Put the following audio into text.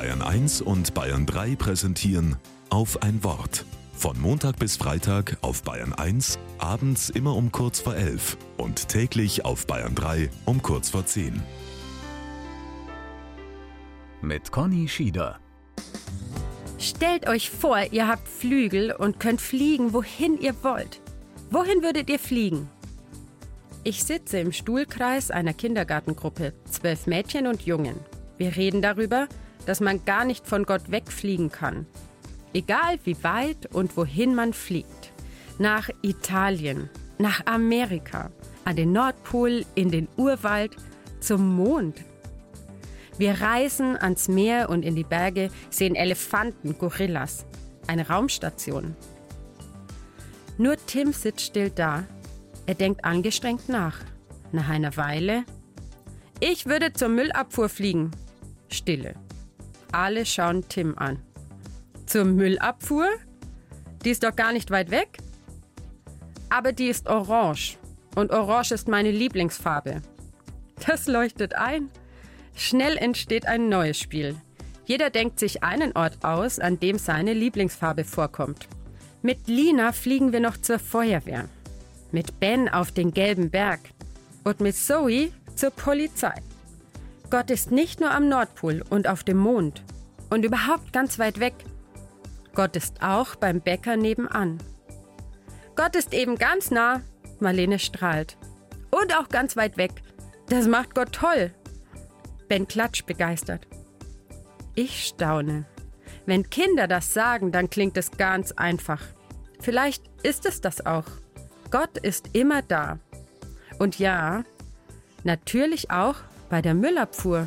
Bayern 1 und Bayern 3 präsentieren auf ein Wort. Von Montag bis Freitag auf Bayern 1, abends immer um kurz vor 11 und täglich auf Bayern 3 um kurz vor 10. Mit Conny Schieder. Stellt euch vor, ihr habt Flügel und könnt fliegen, wohin ihr wollt. Wohin würdet ihr fliegen? Ich sitze im Stuhlkreis einer Kindergartengruppe, zwölf Mädchen und Jungen. Wir reden darüber, dass man gar nicht von Gott wegfliegen kann. Egal wie weit und wohin man fliegt. Nach Italien, nach Amerika, an den Nordpol, in den Urwald, zum Mond. Wir reisen ans Meer und in die Berge, sehen Elefanten, Gorillas. Eine Raumstation. Nur Tim sitzt still da. Er denkt angestrengt nach. Nach einer Weile. Ich würde zur Müllabfuhr fliegen, Stille. Alle schauen Tim an. Zur Müllabfuhr? Die ist doch gar nicht weit weg. Aber die ist orange. Und orange ist meine Lieblingsfarbe. Das leuchtet ein. Schnell entsteht ein neues Spiel. Jeder denkt sich einen Ort aus, an dem seine Lieblingsfarbe vorkommt. Mit Lina fliegen wir noch zur Feuerwehr. Mit Ben auf den gelben Berg. Und mit Zoe zur Polizei. Gott ist nicht nur am Nordpol und auf dem Mond und überhaupt ganz weit weg. Gott ist auch beim Bäcker nebenan. Gott ist eben ganz nah, Marlene strahlt. Und auch ganz weit weg. Das macht Gott toll. Ben klatscht begeistert. Ich staune. Wenn Kinder das sagen, dann klingt es ganz einfach. Vielleicht ist es das auch. Gott ist immer da. Und ja, natürlich auch bei der Müllabfuhr.